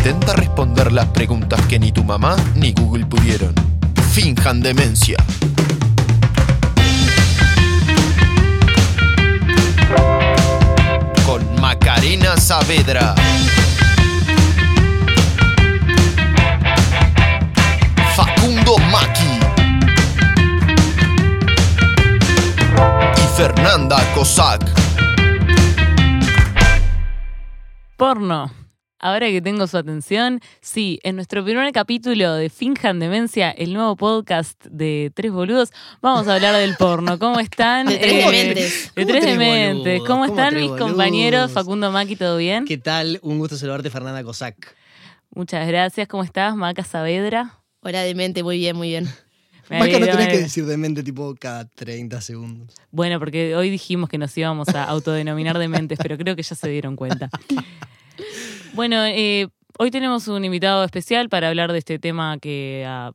intenta responder las preguntas que ni tu mamá ni Google pudieron. Finjan demencia. Con Macarena Saavedra. Facundo Maki. Y Fernanda Cossack. Porno. Ahora que tengo su atención, sí, en nuestro primer capítulo de Finjan Demencia, el nuevo podcast de Tres Boludos, vamos a hablar del porno. ¿Cómo están? De Tres Eh, Dementes. De ¿Cómo Tres Dementes. ¿Cómo ¿Cómo están mis Boludos? compañeros? Facundo Maki, ¿todo bien? ¿Qué tal? Un gusto saludarte, Fernanda Cossack. Muchas gracias. ¿Cómo estás, Maca Saavedra? Hora de mente, muy bien, muy bien. Más que no tenés que decir demente tipo cada 30 segundos. Bueno, porque hoy dijimos que nos íbamos a autodenominar dementes, pero creo que ya se dieron cuenta. Bueno, eh, hoy tenemos un invitado especial para hablar de este tema que a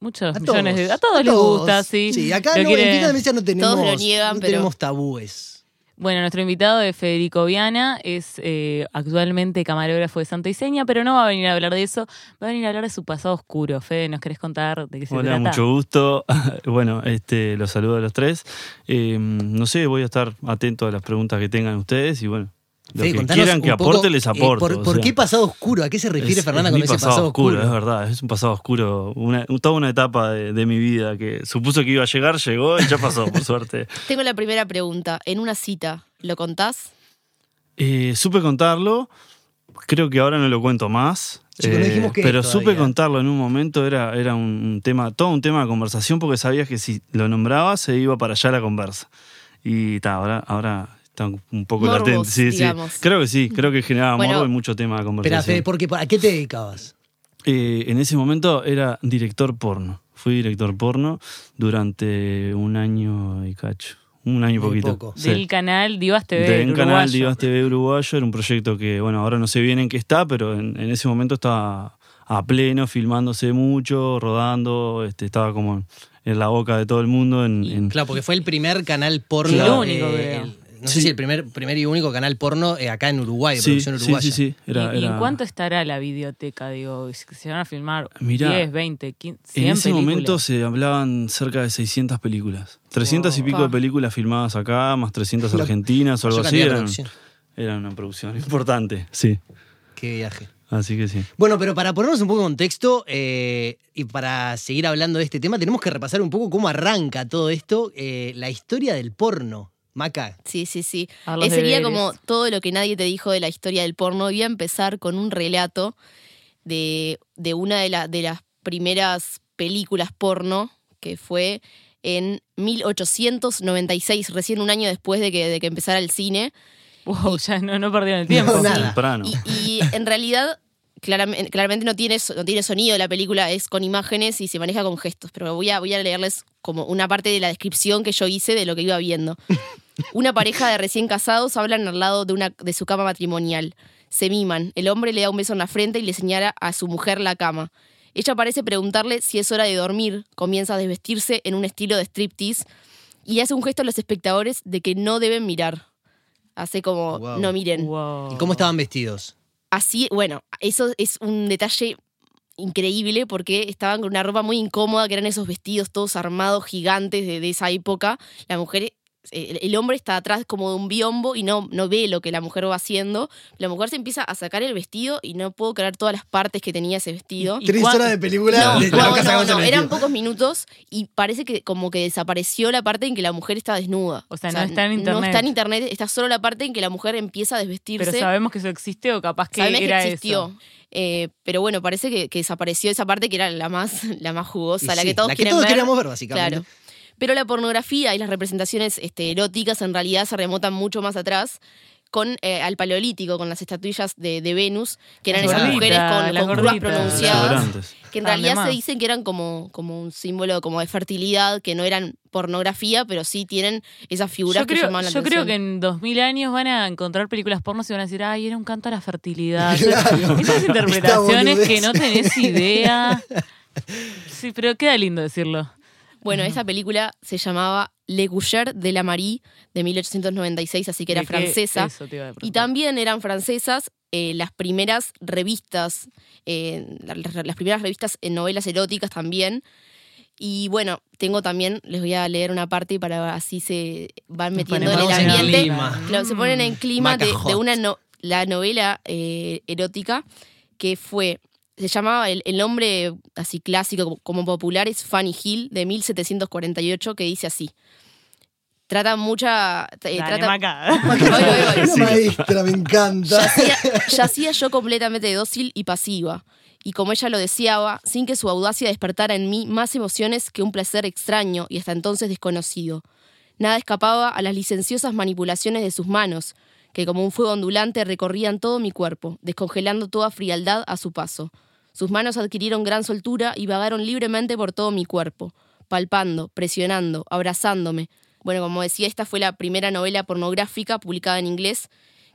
muchos A millones todos. de... A todos les gusta, sí. Sí, acá Lo no, quiere- en Demencia no tenemos, Todos lo niegan, no pero- tenemos tabúes. Bueno, nuestro invitado es Federico Viana, es eh, actualmente camarógrafo de Santa Iseña, pero no va a venir a hablar de eso, va a venir a hablar de su pasado oscuro. Fede, ¿nos querés contar de qué se Hola, trata? mucho gusto. Bueno, este, los saludo a los tres. Eh, no sé, voy a estar atento a las preguntas que tengan ustedes y bueno, lo que quieran que poco, aporte les eh, aporto. ¿Por, o por sea, qué pasado oscuro? ¿A qué se refiere es- Fernanda es con ese pasado oscuro? Es verdad, es un pasado oscuro, una, toda una etapa de, de mi vida que supuso que iba a llegar, llegó y ya pasó, por suerte. Tengo la primera pregunta. En una cita, ¿lo contás? Eh, supe contarlo, creo que ahora no lo cuento más. eh, no pero supe todavía. contarlo en un momento, era, era un tema, todo un tema de conversación porque sabías que si lo nombraba se iba para allá la conversa. Y ta, ahora, ahora está un poco Morbos, latente. Sí, digamos. sí. Creo que sí, creo que generaba Bueno. morbo y mucho tema de conversación. Fede, ¿por qué? ¿a qué te dedicabas? Eh, en ese momento era director porno. Fui director porno durante un año y cacho. Un año y poquito. poco. Sí. Del canal Divas TV De un canal uruguayo. Divas TV Uruguayo, era un proyecto que, bueno, ahora no sé bien en qué está, pero en, en ese momento estaba a pleno, filmándose mucho, rodando, este, estaba como en la boca de todo el mundo. En, en- Claro, porque fue el primer canal porno. El único, eh, no sé Sí. si el primer, primer y único canal porno eh, acá en Uruguay, de sí, producción uruguaya. sí, sí, era- ¿Y, era- cuánto estará la videoteca? Digo, se van a filmar Mirá, 10, 20, 15, 100 En ese películas. momento se hablaban cerca de 600 películas. 300 y pico de películas filmadas acá, más 300 La argentinas o algo así. Eran, era una producción importante, sí. Qué viaje. Así que sí. Bueno, pero para ponernos un poco en contexto eh, y para seguir hablando de este tema, tenemos que repasar un poco cómo arranca todo esto, eh, la historia del porno. Maca, Sí, sí, sí. Los Eh, sería deberes. como todo lo que nadie te dijo de la historia del porno. Voy a empezar con un relato de, de una de, la- de las primeras películas porno que fue en 1896, recién un año después de que, de que empezara el cine. Wow, ya no, no perdieron el tiempo. No. Y, y en realidad, claramente, claramente no, tiene, no tiene sonido la película, es con imágenes y se maneja con gestos. Pero voy a, voy a leerles como una parte de la descripción que yo hice de lo que iba viendo. Una pareja de recién casados hablan al lado de, una, de su cama matrimonial. Se miman. El hombre le da un beso en la frente y le señala a su mujer la cama. Ella parece preguntarle si es hora de dormir. Comienza a desvestirse en un estilo de striptease y hace un gesto a los espectadores de que no deben mirar. Hace como, Wow. no miren. Wow. ¿y cómo estaban vestidos? Así, bueno, eso es un detalle increíble porque estaban con una ropa muy incómoda, que eran esos vestidos todos armados gigantes de, de esa época. La mujer, eh, el hombre está atrás como de un biombo y no, no ve lo que la mujer va haciendo. La mujer se empieza a sacar el vestido y no puedo creer todas las partes que tenía ese vestido. Tres horas de película. No, de- no, no, no, eran pocos minutos y parece que como que desapareció la parte en que la mujer está desnuda. O sea, no está en No internet. está en internet, está solo la parte en que la mujer empieza a desvestirse. Pero sabemos que eso existe o capaz que Sabemos que existió. eso. Eh, pero bueno, parece que, que desapareció esa parte que era la más, la más jugosa, Y la sí, que todos la que quieren todos ver. queríamos ver, básicamente. Claro. Pero la pornografía y las representaciones este, eróticas en realidad se remontan mucho más atrás con eh, al paleolítico, con las estatuillas de, de Venus, que eran esas mujeres con, con curvas pronunciadas, que en de realidad se dicen que eran como, como un símbolo como de fertilidad, que no eran pornografía, pero sí tienen esas figuras Yo que creo, llaman la yo creo atención. que en 2000 años van a encontrar películas pornos y van a decir, ay, era un canto a la fertilidad. Claro. Esas interpretaciones que no tenés idea. Sí, pero queda lindo decirlo. Bueno, esa película se llamaba Le Goucher de la Marie de 1896, así que era francesa. Eso te iba a Y también eran francesas eh, las primeras revistas, eh, la- la- las primeras revistas en novelas eróticas también. Y bueno, tengo también, les voy a leer una parte para así se van metiendo en el en ambiente. clima. Claro, se ponen en clima de una no- la novela eh, erótica que fue, se llamaba el, el nombre así clásico como, popular es Fanny Hill de 1748 que dice así. Trata mucha... eh, Dale, trata, maestra, me encanta. Yacía, yacía yo completamente dócil y pasiva, y como ella lo deseaba, sin que su audacia despertara en mí más emociones que un placer extraño y hasta entonces desconocido. Nada escapaba a las licenciosas manipulaciones de sus manos, que como un fuego ondulante recorrían todo mi cuerpo, descongelando toda frialdad a su paso. Sus manos adquirieron gran soltura y vagaron libremente por todo mi cuerpo, palpando, presionando, abrazándome. Bueno, como decía, esta fue la primera novela pornográfica publicada en inglés,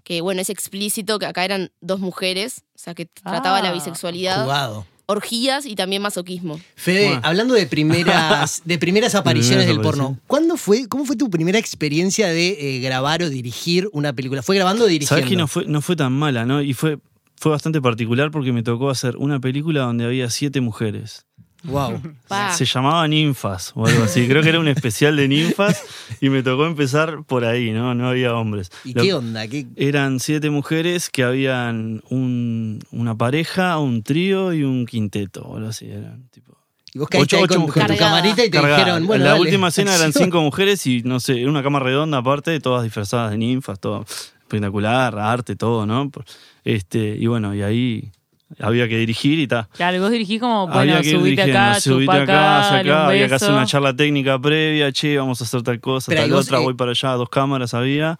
que bueno, es explícito que acá eran dos mujeres, o sea, que trataba la Ah. bisexualidad, Jugado. orgías y también masoquismo. Fede, Bueno. hablando de primeras, de primeras apariciones del porno. ¿cuándo fue, ¿cómo fue tu primera experiencia de eh, grabar o dirigir una película? ¿Fue grabando o dirigiendo? Sabes que no fue, no fue tan mala, ¿no? Y fue, fue bastante particular porque me tocó hacer una película donde había siete mujeres. Wow. Pa. Se llamaba Ninfas o algo así. Creo que era un especial de ninfas y me tocó empezar por ahí, ¿no? No había hombres. ¿Y Lo- qué onda? ¿Qué- Eran siete mujeres que habían un- una pareja, un trío y un quinteto, o algo así. Eran tipo. Y vos caíste Ocho- con, con tu mujeres. camarita y te dijeron, bueno, la dale, última escena eran cinco mujeres y no sé, era una cama redonda aparte, todas disfrazadas de ninfas, todo espectacular, arte, todo, ¿no? Por- Este, y bueno, y ahí había que dirigir y tal. Claro, vos dirigís como, bueno, había que subite acá, subite acá, un acá, había que hacer una charla técnica previa, che, vamos a hacer tal cosa, Pero tal otra, eh, voy para allá, dos cámaras había.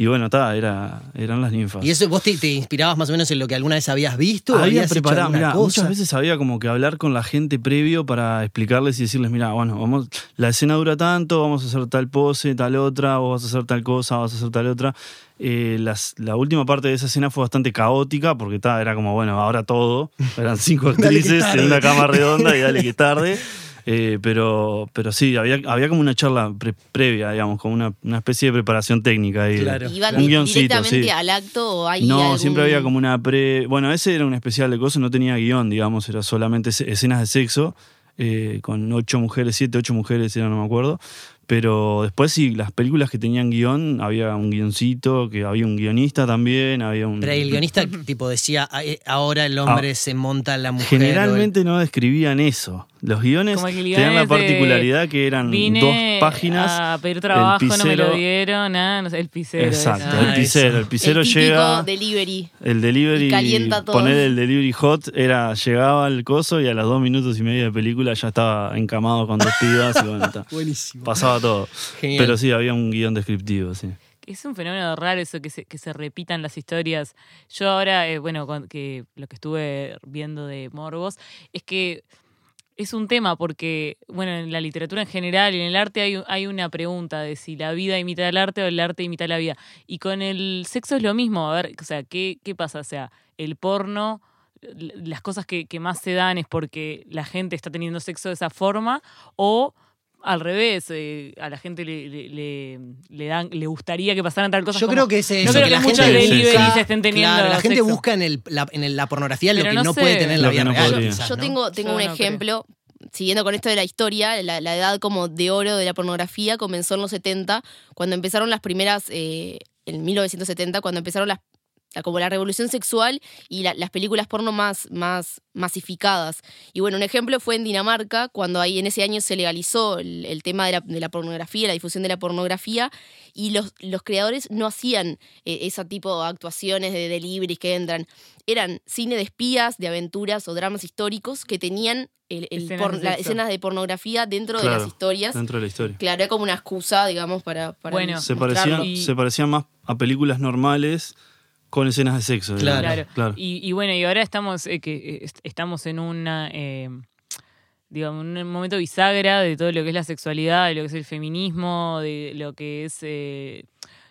Y bueno, está, era, eran las ninfas. ¿Y eso vos te, te inspirabas más o menos en lo que alguna vez habías visto? había ¿Habías preparado, alguna mirá, cosa? muchas veces había como que hablar con la gente previo para explicarles y decirles, mira, bueno, vamos, la escena dura tanto, vamos a hacer tal pose, tal otra, vos vas a hacer tal cosa, vas a hacer tal otra. Eh, las- la última parte de esa escena fue bastante caótica porque ta, era como, bueno, ahora todo. Eran cinco actrices en una cama redonda y dale que tarde. Eh, pero, pero sí, había, había como una charla pre- previa, digamos, como una, una especie de preparación técnica. Ahí, Claro. ¿Iban un guioncito, directamente sí. al acto o hay No, algún- siempre había como una pre. Bueno, ese era un especial de cosas, no tenía guion, digamos, era solamente escenas de sexo, eh, con ocho mujeres, siete, ocho mujeres, era, no me acuerdo. Pero después sí, las películas que tenían guion, había un guioncito, que había un guionista también, había un. Pero ahí el guionista tipo decía, "Ah, ahora el hombre se monta en la mujer. el- Generalmente no describían eso. Los guiones el tenían la particularidad que eran Vine dos páginas. a pedir trabajo, no me lo dieron, nada, no sé, el pisero. Exacto. Ah, el pisero. eso. El pisero el llega. delivery. El delivery, Y calienta todo. poner el delivery hot, era llegaba al coso y a los dos minutos y medio de película ya estaba encamado con dos pibas y bueno, está. Buenísimo. pasaba todo. Genial. Pero sí, había un guion descriptivo, sí. Es un fenómeno raro eso que se, que se repitan las historias. Yo ahora, eh, bueno, con- que lo que estuve viendo de Morbos, es que es un tema porque, bueno, en la literatura en general y en el arte hay, hay una pregunta de si la vida imita el arte o el arte imita la vida. Y con el sexo es lo mismo. A ver, o sea, ¿qué, qué pasa? O sea, el porno, las cosas que, que más se dan es porque la gente está teniendo sexo de esa forma o al revés, eh, a la gente le, le, le- le dan, le gustaría que pasaran tal cosa. Yo creo que es eso, No creo que que, la muchos gente busca- estén teniendo Claro, la gente sexo. busca en, el, la, en el- la pornografía lo que no sé. puede tener en la vida no real. podría. quizás, Yo ¿no? tengo, tengo Yo un no creo. Siguiendo con esto de la historia, la, edad como de oro de la pornografía comenzó en los 70, cuando empezaron las primeras, eh, en 1970, cuando empezaron las la- como la revolución sexual y la- las películas porno más, más masificadas. Y bueno, un ejemplo fue en Dinamarca, cuando ahí en ese año se legalizó el, tema de la, pornografía, la difusión de la pornografía, y los, los creadores no hacían eh, ese tipo de actuaciones de deliveries que entran. Eran cine de espías, de aventuras o dramas históricos que tenían el, el Escenas por- de las sexo. escenas de pornografía dentro de las historias. Dentro de la historia. Claro, era como una excusa, digamos, para, para Bueno, Se parecían, Y- se parecían más a películas normales con escenas de sexo. Claro. Claro. claro. Y, y bueno, y ahora estamos, eh, que, eh, est- estamos en una, eh, digamos, un momento bisagra de todo lo que es la sexualidad, de lo que es el feminismo, de lo que es eh,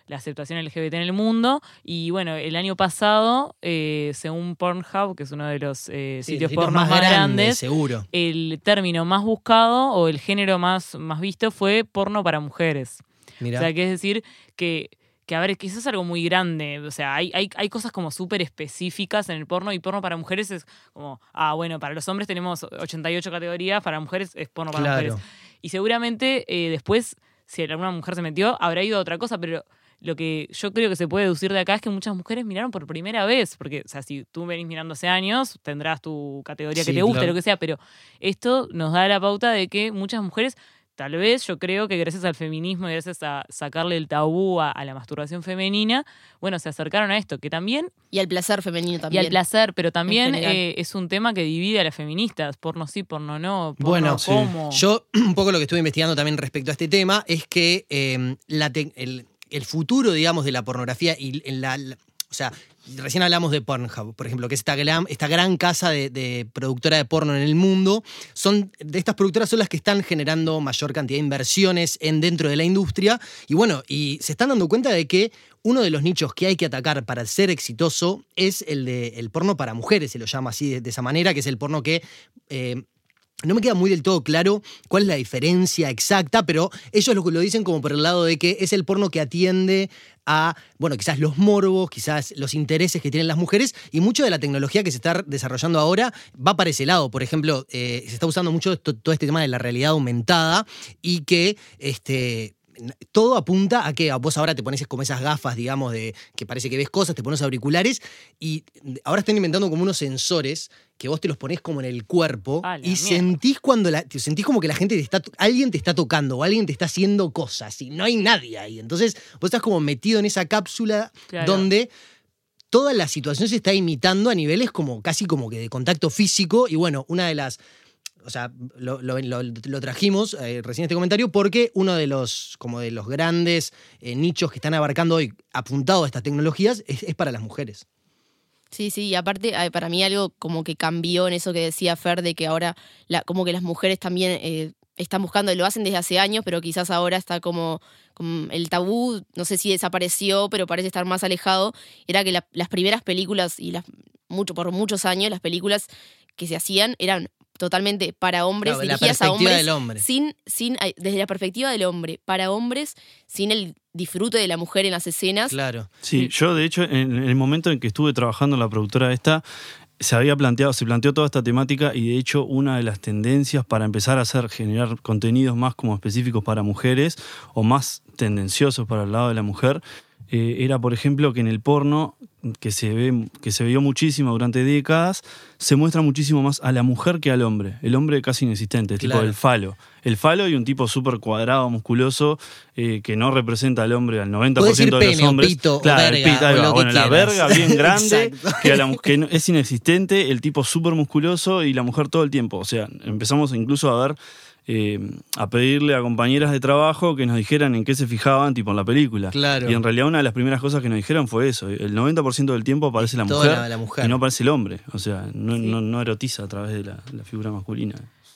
la aceptación LGBT en el mundo. Y bueno, el año pasado, eh, según Pornhub, que es uno de los eh, Sí, sitios porno más, grandes, seguro. el término más buscado o el género más, más visto fue porno para mujeres. O sea, que es decir que, que a ver, eso es algo muy grande. O sea, hay, hay, hay cosas como súper específicas en el porno y porno para mujeres es como, ah, bueno, para los hombres tenemos 88 categorías, para mujeres es porno para Claro. mujeres. Y seguramente eh, después, si alguna mujer se metió, habrá ido a otra cosa, pero lo que yo creo que se puede deducir de acá es que muchas mujeres miraron por primera vez, porque, o sea, si tú venís mirando hace años, tendrás tu categoría que te guste, claro. lo que sea, pero esto nos da la pauta de que muchas mujeres, tal vez yo creo que gracias al feminismo y gracias a sacarle el tabú a, a la masturbación femenina, bueno, se acercaron a esto, que también, Y al placer femenino también. y al placer, pero también eh, es un tema que divide a las feministas, porno sí, porno no, porno Bueno, sí. cómo. Yo, un poco lo que estuve investigando también respecto a este tema es que eh, la el, el futuro, digamos, de la pornografía y en la, O sea, recién hablamos de Pornhub, por ejemplo, que es esta gran, esta gran casa de, de productora de porno en el mundo. Son, de estas productoras son las que están generando mayor cantidad de inversiones en, dentro de la industria. Y bueno, y se están dando cuenta de que uno de los nichos que hay que atacar para ser exitoso es el de el porno para mujeres, se lo llama así de, de esa manera, que es el porno que eh, no me queda muy del todo claro cuál es la diferencia exacta, pero ellos lo, lo dicen como por el lado de que es el porno que atiende a, bueno, quizás los morbos, quizás los intereses que tienen las mujeres, y mucho de la tecnología que se está desarrollando ahora va para ese lado. Por ejemplo, eh, se está usando mucho todo este tema de la realidad aumentada y que este, todo apunta a que vos ahora te pones como esas gafas, digamos, de que parece que ves cosas, te pones auriculares y ahora están inventando como unos sensores que vos te los pones como en el cuerpo y mierda. sentís cuando la, te sentís como que la gente te está, alguien te está tocando o alguien te está haciendo cosas y no hay nadie ahí. Entonces vos estás como metido en esa cápsula Claro. donde toda la situación se está imitando a niveles como casi como que de contacto físico y bueno, una de las o sea, lo, lo- trajimos eh, recién este comentario porque uno de los, como de los grandes eh, nichos que están abarcando hoy apuntado a estas tecnologías es, para las mujeres. Sí, sí, y aparte eh, para mí algo como que cambió en eso que decía Fer, de que ahora como que las mujeres también eh, están buscando, lo hacen desde hace años, pero quizás ahora está como, el tabú, no sé si desapareció, pero parece estar más alejado, era que la- las primeras películas y las mucho por muchos años las películas que se hacían eran totalmente para hombres, Claro, la dirigidas a perspectiva hombres, del hombre. sin, sin, desde la perspectiva del hombre, para hombres, sin el disfrute de la mujer en las escenas. Claro. Sí, yo de hecho en el momento en que estuve trabajando en la productora esta, se había planteado, se planteó toda esta temática y de hecho una de las tendencias para empezar a hacer, generar contenidos más como específicos para mujeres o más tendenciosos para el lado de la mujer, eh, era por ejemplo que en el porno, que se, ve, que se vio muchísimo durante décadas, se muestra muchísimo más a la mujer que al hombre. El hombre casi inexistente, tipo el falo. El falo y un tipo súper cuadrado, musculoso, eh, que no representa al hombre al 90% Puede decir de los pene hombres. pito claro, el verga ahí o que Bueno, la verga bien grande, que, a la mu- que es inexistente, el tipo súper musculoso y la mujer todo el tiempo. O sea, empezamos incluso a ver, eh, a pedirle a compañeras de trabajo que nos dijeran en qué se fijaban, tipo en la película. Claro. Y en realidad una de las primeras cosas que nos dijeron fue eso. El 90% del tiempo aparece la mujer, la- la mujer. y no aparece el hombre. O sea, no, Sí. no, no erotiza a través de la, la figura masculina.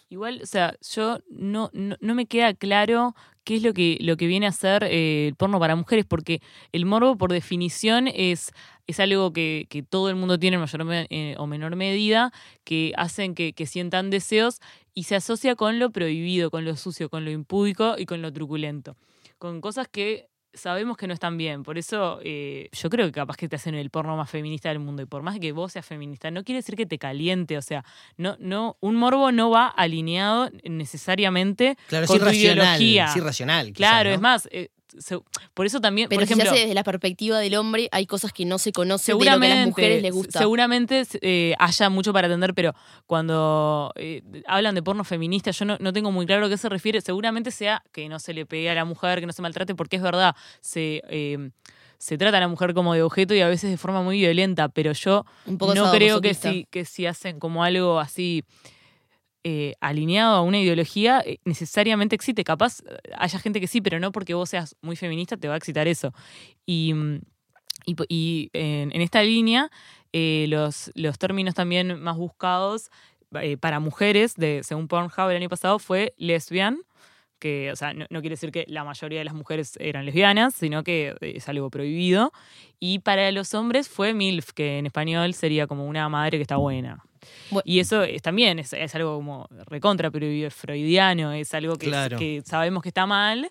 Igual, o sea, yo no, no, no me queda claro qué es lo que, lo que viene a ser eh, el porno para mujeres, porque el morbo, por definición, es, es algo que, que todo el mundo tiene en mayor me- eh, o menor medida, que hacen que, que sientan deseos y se asocia con lo prohibido, con lo sucio, con lo impúdico y con lo truculento. Con cosas que sabemos que no están bien. Por eso eh, yo creo que capaz que te hacen el porno más feminista del mundo. Y por más que vos seas feminista, no quiere decir que te caliente. O sea, no, no, un morbo no va alineado necesariamente Claro, es tu irracional. ideología. Es irracional. quizás, Claro, ¿no? es más, eh, se- por eso también, Pero por si ejemplo, se hace desde la perspectiva del hombre, hay cosas que no se conocen de lo que a seguramente, las mujeres les gusta. seguramente eh, haya mucho para atender, pero cuando eh, hablan de porno feminista, yo no, no tengo muy claro a qué se refiere. Seguramente sea que no se le pegue a la mujer, que no se maltrate, porque es verdad, se, eh, se trata a la mujer como de objeto y a veces de forma muy violenta, pero yo no creo que si, que si hacen como algo así eh, alineado a una ideología, eh, necesariamente excite. Capaz eh, haya gente que sí, pero no porque vos seas muy feminista te va a excitar eso. Y, mm, y, en, esta línea, los, los términos también más buscados para mujeres, de, según Pornhub el año pasado, fue lesbian, que, o sea, no, no quiere decir que la mayoría de las mujeres eran lesbianas, sino que es algo prohibido. Y para los hombres fue MILF, que en español sería como una madre que está buena. Y eso es, también es, es algo como recontra freudiano, es algo que, Claro. que sabemos que está mal,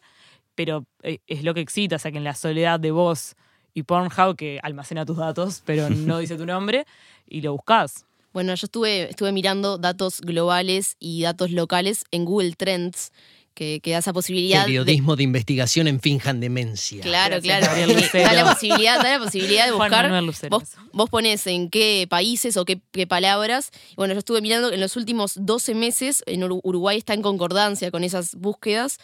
pero eh, es lo que excita, o sea que en la soledad de vos y Pornhub, que almacena tus datos, pero no dice tu nombre, y lo buscas. Bueno, yo estuve, estuve mirando datos globales y datos locales en Google Trends, que, que da esa posibilidad. de- periodismo de investigación en finjan demencia. Claro, Gracias, claro. Da la posibilidad, da la posibilidad de buscar. Vos, vos pones en qué países o qué, qué palabras. Y Bueno, yo estuve mirando en los últimos 12 meses, en Uru- Uruguay está en concordancia con esas búsquedas.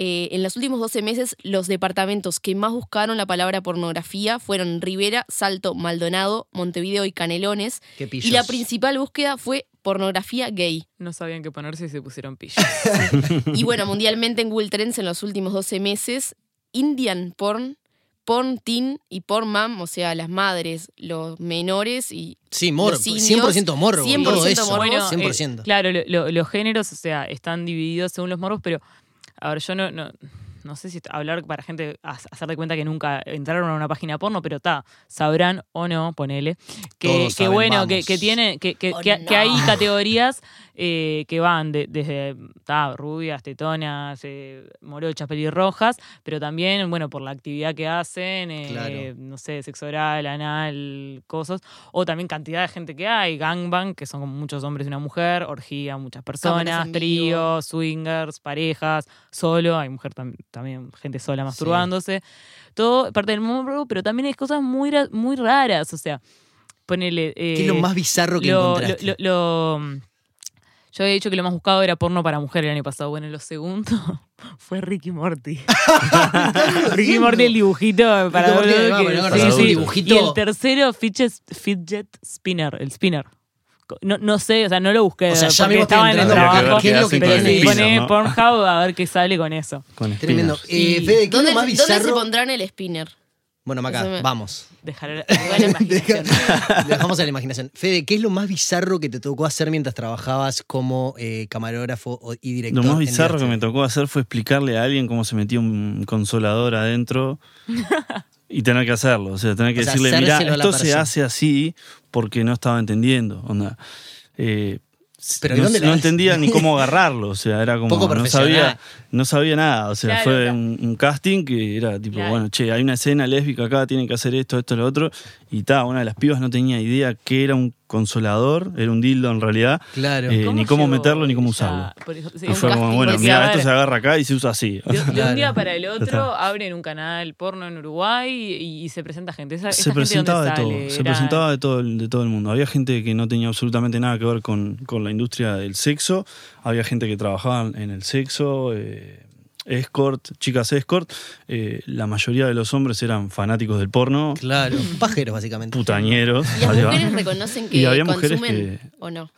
Eh, en los últimos 12 meses, los departamentos que más buscaron la palabra pornografía fueron Rivera, Salto, Maldonado, Montevideo y Canelones. Qué Y la principal búsqueda fue pornografía gay. No sabían qué ponerse y se pusieron pillos. Y bueno, mundialmente en Google Trends en los últimos 12 meses, Indian porn, porn teen y porn mom, o sea, las madres, los menores y Sí, morbo. los indios, 100% morbo. 100% todo eso. morbo. Bueno, 100%. eh, claro, lo- lo- los géneros, o sea, están divididos según los morbos, pero a ver, yo no, no, no sé si hablar para gente, ha- hacer de cuenta que nunca entraron a una página porno, pero está, sabrán o no, ponele, que, que saben, bueno, que, que tiene, que, que, Oh, que- que hay categorías eh, que van de- desde rubias, tetonas, eh, morochas, pelirrojas, pero también, bueno, por la actividad que hacen, eh, Claro. no sé, sexo oral, anal, cosas, o también cantidad de gente que hay, gangbang, que son muchos hombres y una mujer, orgía, muchas personas, en vivo. tríos, swingers, parejas, solo, hay mujer tam- también, gente sola masturbándose, todo parte del morbo, pero también hay cosas muy, muy raras, o sea, ponele... ¿Qué es lo eh, más bizarro que lo- encontraste? lo- yo había dicho que lo más buscado era porno para mujer el año pasado. Bueno, lo segundo fue Ricky Morty. Ricky Morty, el dibujito para Morty, que- ahora sí, es sí. dibujito. Y el tercero, fidget, fidget spinner, el spinner. No, no sé, o sea, no lo busqué O sea, ya porque estaba en el trabajo. qué es lo que pero si pone ¿no? Pornhub a ver qué sale con eso. Con Tremendo. Eh, Fede, ¿qué es ¿Dónde, lo más se- ¿Dónde se pondrán el spinner? Bueno, Maca, me- vamos. Dejar la imaginación. Dejamos a la imaginación. Fede, ¿qué es lo más bizarro que te tocó hacer mientras trabajabas como eh, camarógrafo o- y director? Lo más bizarro que me tocó hacer fue explicarle a alguien cómo se metía un consolador adentro y tener que hacerlo. O sea, tener que O sea, decirle, mira, esto se persona". hace así porque no estaba entendiendo. Onda. Eh, Pero ¿y no, entendía ni cómo agarrarlo. O sea, era como. Poco no sabía, no sabía nada. O sea, Claro, fue claro. un, un casting que era tipo, Claro. bueno, che, hay una escena lésbica acá, tienen que hacer esto, esto, lo otro. Y ta, una de las pibas no tenía idea qué era un consolador, era un dildo en realidad. Claro. Eh, ni cómo meterlo ni cómo usarlo. Por eso- sí, Y fue como, bueno, decía, mira, esto se agarra acá y se usa así. De, de un día para el otro abren un canal porno en Uruguay y, y se presenta gente. Esa, esa se gente presentaba de todo, se Era- presentaba de todo, el- de todo el mundo. Había gente que no tenía absolutamente nada que ver con, con la industria del sexo, había gente que trabajaba en el sexo, eh, escort, chicas escort. Eh, la mayoría de los hombres eran fanáticos del porno, Claro, pajeros básicamente. putañeros. ¿Y las mujeres reconocen Y que había mujeres consumen que- o no?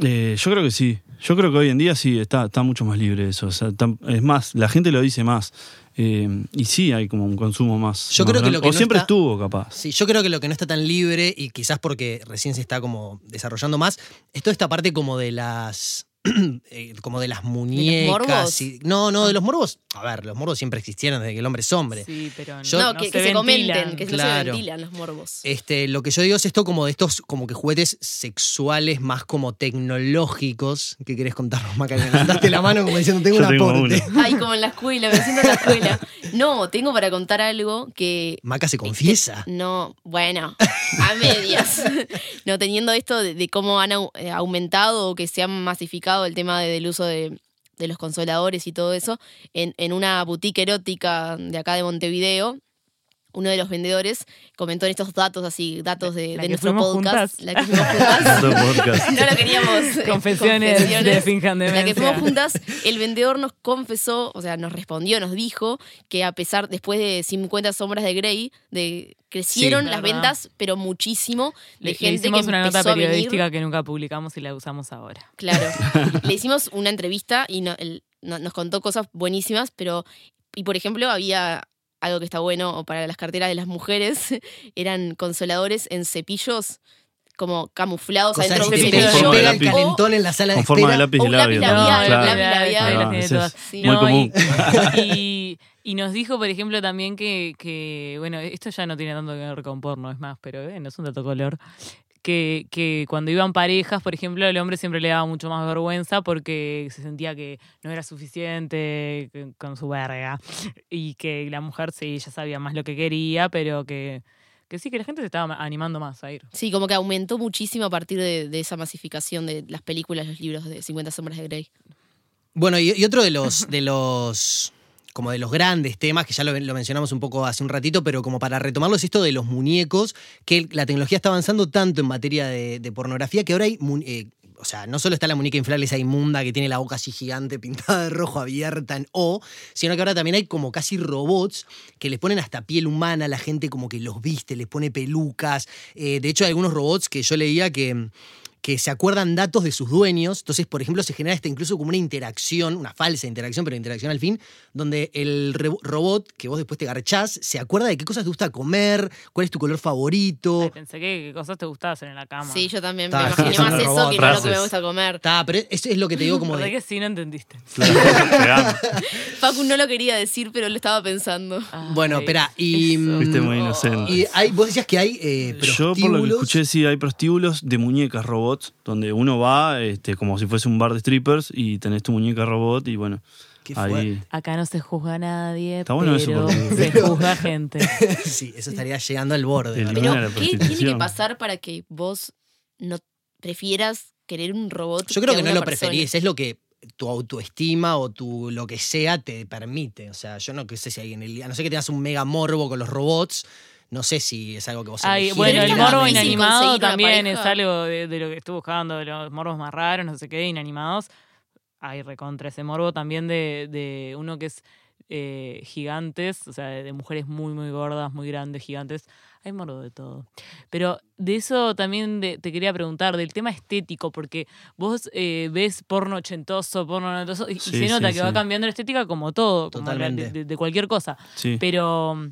Eh, yo creo que sí. Yo creo que hoy en día sí está, está mucho más libre eso. O sea, está- es más, la gente lo dice más. Eh, y sí hay como un consumo más. Yo más creo que lo que o no siempre está- estuvo, capaz. Sí, yo creo que lo que no está tan libre, y quizás porque recién se está como desarrollando más, es toda esta parte como de las. eh, como de las muñecas. y- no, no, de los morbos. A ver, los morbos siempre existieron desde que el hombre es hombre. Sí, pero Yo- no, no que, se que se, comenten, que no se Claro. ventilan los morbos. Este, lo que yo digo es esto como de estos como que juguetes sexuales más como tecnológicos. ¿Qué querés contarnos, Maca? Levantaste la mano como diciendo, tengo Yo un aporte. Ay, como en la escuela, me siento en la escuela. No, tengo para contar algo que Maca se confiesa. No, bueno, a medias. No, teniendo esto de, de cómo han au- eh, aumentado o que se han masificado el tema de- del uso de, de los consoladores y todo eso, en, en una boutique erótica de acá de Montevideo, uno de los vendedores comentó en estos datos así, datos de, La de que nuestro podcast. juntas. La que fuimos juntas. Otro podcast. No lo queríamos. eh, Confesiones de Finjan La que fuimos juntas, el vendedor nos confesó, o sea, nos respondió, nos dijo que a pesar, después de 50 sombras de Grey, de, crecieron Sí, las verdad. ventas, pero muchísimo, de Le, le gente hicimos que una nota a periodística que nunca publicamos y la usamos ahora. Claro. Le hicimos una entrevista y no- él no- nos contó cosas buenísimas, pero, y por ejemplo, había algo que está bueno o para las carteras de las mujeres, eran consoladores en cepillos como camuflados Cosa adentro de un cepillo pega el calentón en la sala de Con forma de lápiz y labio. labial, claro. Sí. muy No, común. Y, y nos dijo, por ejemplo, también que, que, bueno, esto ya no tiene tanto que ver con porno, es más, pero eh, no es un dato color. Que, que cuando iban parejas, por ejemplo, el hombre siempre le daba mucho más vergüenza porque se sentía que no era suficiente con su verga. Y que la mujer sí, ya sabía más lo que quería, pero que, que sí, que la gente se estaba animando más a ir. Sí, como que aumentó muchísimo a partir de, de esa masificación de las películas, los libros de 50 sombras de Grey. Bueno, y, y otro de los, de los como de los grandes temas, que ya lo, mencionamos un poco hace un ratito, pero como para retomarlo, es esto de los muñecos, que la tecnología está avanzando tanto en materia de, pornografía que ahora hay, eh, o sea, no solo está la muñeca inflable esa inmunda que tiene la boca así gigante, pintada de rojo, abierta en O, sino que ahora también hay como casi robots que les ponen hasta piel humana, la gente como que los viste, les pone pelucas. Eh, de hecho, hay algunos robots que yo leía que que se acuerdan datos de sus dueños. Entonces, por ejemplo, se genera esta incluso como una interacción, una falsa interacción, pero interacción al fin, donde el re- robot que vos después te garchás se acuerda de qué cosas te gusta comer, cuál es tu color favorito. Ay, pensé que, qué cosas te gustan hacer en la cama. Sí, yo también Está, me imaginé más eso que no lo que me gusta comer. Está, pero eso es lo que te digo como ¿Verdad de... que sí no entendiste? Facu no lo quería decir, pero lo estaba pensando. Bueno, Ay, espera, y... eso. mm, Viste, muy inocente. Y hay, vos decías que hay eh, Yo por lo que prostíbulos. escuché, sí, hay prostíbulos de muñecas robots, donde uno va este, como si fuese un bar de strippers y tenés tu muñeca robot y bueno, Qué ahí... Acá no se juzga a nadie, Está bueno eso pero porque- se juzga gente. sí, eso estaría llegando al borde. Pero, la ¿qué tiene que pasar para que vos no prefieras querer un robot? Yo creo que no lo persona? preferís, es lo que tu autoestima o tu lo que sea te permite. O sea, yo no que sé si hay en el a no sé que tengas un mega morbo con los robots, no sé si es algo que vos Ay, bueno, el morbo inanimado también es algo de, de lo que estuve buscando, de los morbos más raros, no sé qué, inanimados. Hay recontra ese morbo también de, de uno que es eh, gigantes, o sea, de, de mujeres muy, muy gordas, muy grandes, gigantes. Hay morbo de todo. Pero de eso también de- te quería preguntar, del tema estético, porque vos eh, ves porno ochentoso, porno noventoso, y, se nota sí, que va cambiando la estética como todo, como la- Totalmente. de- de- de cualquier cosa. Sí. Pero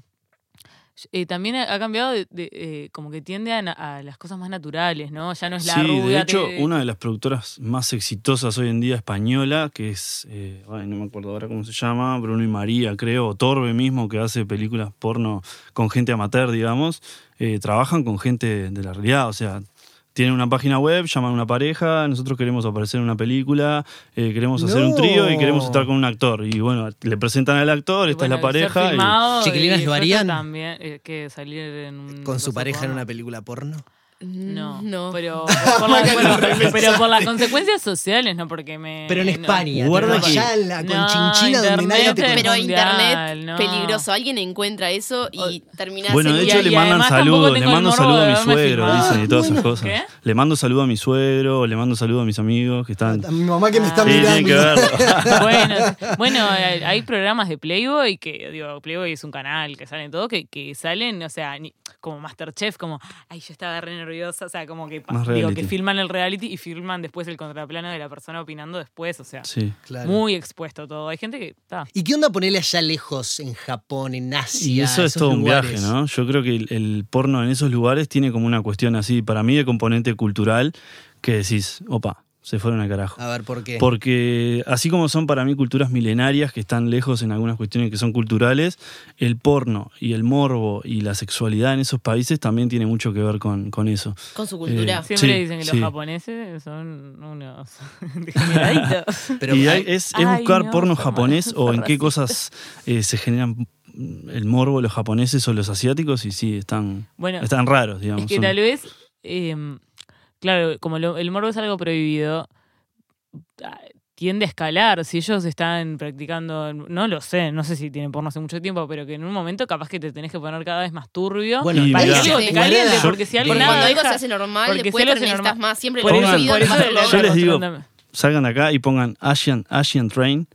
eh, también ha cambiado de, de, eh, como que tiende a, las cosas más naturales, ¿no? Ya no es la Sí, rubia. de hecho, que- una de las productoras más exitosas hoy en día española, que es, eh, ay, no me acuerdo ahora cómo se llama, Bruno y María, creo, o Torbe mismo, que hace películas porno con gente amateur, digamos, trabajan con gente de la realidad, o sea, tienen una página web, llaman a una pareja, nosotros queremos aparecer en una película, eh, queremos hacer un trío y queremos estar con un actor. Y bueno, le presentan al actor, y esta bueno, es la pareja. y- Chiquilinas, y ¿lo harían? También, eh, que salir en un con su pareja en una película porno. No, No. pero por, la- bueno, pero por las consecuencias sociales, no porque me. Pero en no. España, Guarda que- en la No, conchinchina donde nadie te Pero mundial, internet, no. peligroso. Alguien encuentra eso y termina Bueno, de hecho y le mandan saludos, le mando saludo a mi suegro, dicen y todas esas cosas. ¿Qué? Le mando saludo a mi suegro, le mando saludo a mis amigos que están... Mi mamá que me está Ah. Sí, tienen que mirando. verlo. bueno, bueno, hay hay programas de Playboy que, digo, Playboy es un canal que salen todo, que, que salen, o sea, ni- como Masterchef, como, ay, yo estaba re nerviosa, o sea, como que, Más digo, reality. que filman el reality y filman después el contraplano de la persona opinando después, o sea, Sí. Claro. muy expuesto todo. Hay gente que está. ¿Y qué onda ponerle allá lejos, en Japón, en Asia? Y eso es todo un viaje, ¿no? Yo creo que el, el porno en esos lugares tiene como una cuestión así, para mí de componente cultural, que decís, opa, se fueron al carajo. A ver, ¿por qué? Porque así como son para mí culturas milenarias que están lejos en algunas cuestiones que son culturales, el porno y el morbo y la sexualidad en esos países también tiene mucho que ver con, con eso. con su cultura. Eh, Siempre Sí, dicen que sí. los japoneses son unos. Pero y hay- es, es Ay, buscar no, porno japonés o en qué cosas eh, se generan el morbo los japoneses o los asiáticos y sí, están, Bueno, están raros, digamos. Es que son- tal vez, eh, claro, como lo- el morbo es algo prohibido, ah, tiende a escalar. Si ellos están practicando, no lo sé, no sé si tienen porno hace mucho tiempo, pero que en un momento capaz que te tenés que poner cada vez más turbio. Bueno, Y para que mirá, algo te Sí, caliente, porque si algo Porque nada cuando algo deja- se hace normal, porque después si algo necesitas normal- más. Siempre por lo eso, por eso. Yo les digo- salgan de acá y pongan Asian, Asian Train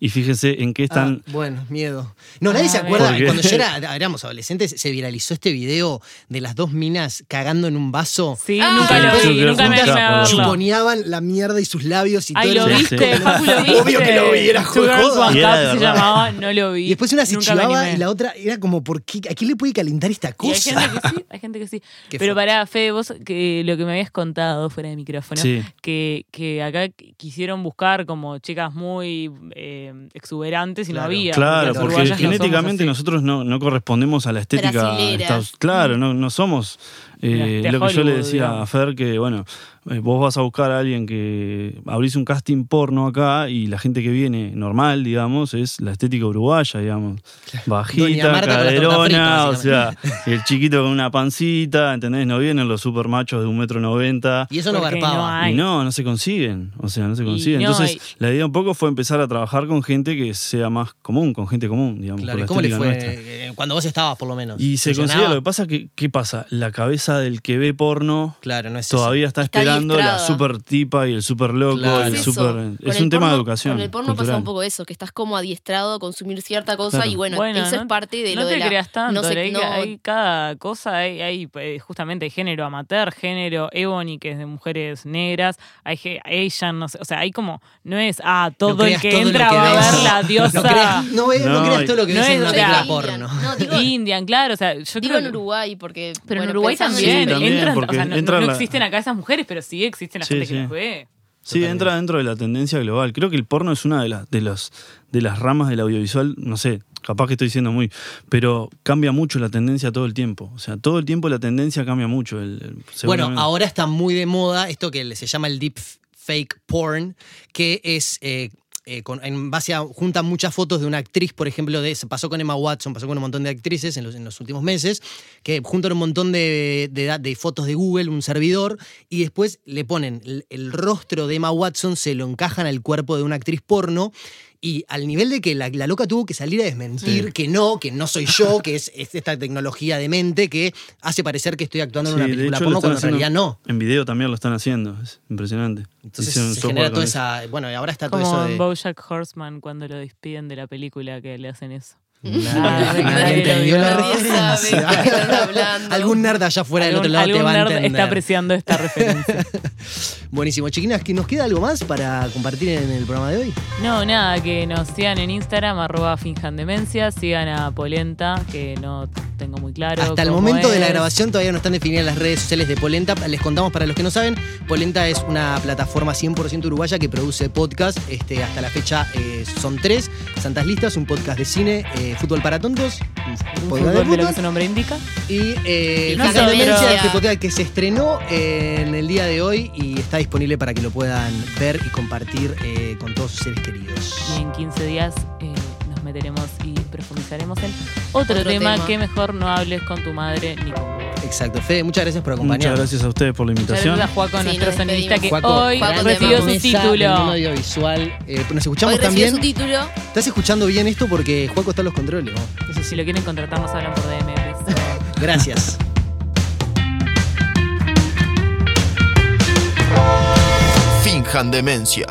y fíjense en qué están. Ah, bueno, miedo. No, nadie Ah, se acuerda. Cuando yo era, éramos adolescentes, se viralizó este video de las dos minas cagando en un vaso. Sí, Ah, nunca lo vi, nunca me verlo. Chuponeaban la mierda y sus labios y Ay, todo lo Sí, viste, sí. Facu, lo viste. Obvio que lo vi, era joda. Se llamaba, no lo vi. Y después una se Nunca chivaba y la otra era como, ¿por qué? ¿A quién le puede calentar esta Y hay cosa? gente que sí, hay gente que sí. Pero pará, Fede, vos que lo que me habías contado fuera de micrófono, Sí. que, que acá qu- quisieron buscar como chicas muy eh, exuberantes y Claro. no había. Claro, porque no genéticamente nosotros no, no correspondemos a la estética. Estados- claro, no, no somos eh, lo que yo le decía a. Fer, que bueno, eh, vos vas a buscar a alguien que abrís un casting porno acá y la gente que viene normal, digamos, es la estética uruguaya, digamos. Bajita, caderona, frita, o sea, el chiquito con una pancita, ¿entendés? No vienen los super machos de un metro noventa. Y eso no garpaba. no. Y no, no se consiguen. O sea, no se consiguen. no, Entonces, y- la idea un poco fue empezar a trabajar con gente que sea más común, con gente común, digamos. Claro, con ¿y la ¿cómo le fue? nuestra. eh, Cuando vos estabas, por lo menos. Y se ¿Funcionaba? consigue, lo que pasa que, ¿qué pasa? La cabeza del que ve porno Claro, no es eso. todavía está, Está esperando la super tipa y el super loco, Claro. el Es super. Con Es el un tema de educación. Con el porno pasa un poco eso, que estás como adiestrado a consumir cierta cosa Claro. y bueno, Bueno, eso no- es parte de no lo te de la... creas tanto, no sé, hay, no- hay cada cosa, hay, hay, eh, justamente género amateur, género ebony, que es de mujeres negras, hay Asian, no sé, o sea, hay como, no es, ah, todo el que todo entra que va a ver la diosa No creas, no, ve- no No, creas todo lo que no ves en la porno. Indian, claro, o sea, yo digo creo en Uruguay porque... Pero en Uruguay también, Sí, también, entran, o porque sea, no, existen acá esas mujeres, pero sí existen la Sí, gente sí. que las ve. Sí, entra dentro de la tendencia global. Creo que el porno es una de las, de los, de las ramas del audiovisual, no sé, capaz que estoy diciendo muy, pero cambia mucho la tendencia todo el tiempo. O sea, todo el tiempo la tendencia cambia mucho. El, el- Bueno, ahora está muy de moda esto que se llama el deep fake porn, que es eh, eh, en base a juntan muchas fotos de una actriz, por ejemplo, de se pasó con Emma Watson, pasó con un montón de actrices en los, últimos meses, que juntan un montón de fotos de Google, un servidor, y después le ponen el, el rostro de Emma Watson, se lo encajan al cuerpo de una actriz porno. Y al nivel de que la, la loca tuvo que salir a desmentir que no, que no soy yo, que es, es esta tecnología de mente que hace parecer que estoy actuando en Sí, una película porno cuando en realidad no. En video también lo están haciendo. Es impresionante. Entonces Hicieron se software genera toda esa. Bueno, y ahora está todo Como eso en de. Bojack Horseman cuando lo despiden de la película que le hacen eso. Nadie, entendió la hablando. Algún nerd allá afuera del otro Algún, lado te algún va a nerd entender. está apreciando esta referencia. Buenísimo. Chiquinas, ¿que ¿nos queda algo más para compartir en el programa de hoy? No, nada, que nos sigan en Instagram, arroba finjandemencia, sigan a Polenta, que no tengo muy claro. Hasta el momento de la grabación todavía no están definidas las redes sociales de Polenta. Les contamos para los que no saben, Polenta es una plataforma 100% uruguaya que produce podcast. Este, hasta la fecha eh, son tres. Santas Listas, un podcast de cine, eh, Fútbol para Tontos, un de fútbol de lo que fútbol, su nombre indica. Y eh, No podcast que se estrenó eh, en el día de hoy y está disponible para que lo puedan ver y compartir eh, con todos sus seres queridos. Y en 15 días eh, nos meteremos y profundizaremos en otro, Otro tema, tema. que mejor no hables con tu madre ni con vos. Exacto. Fede, muchas gracias por Muchas acompañarnos. gracias a ustedes por la Muchas invitación. gracias a Juaco, Sí, nuestro sonidista, que. Juaco, hoy Juaco recibió su título. audiovisual. Eh, nos escuchamos también. su título. ¿Estás escuchando bien esto? Porque Juaco está en los controles. ¿no? Eso sí. Si lo quieren contratar, nos hablan por DM. Gracias. Finjan demencia.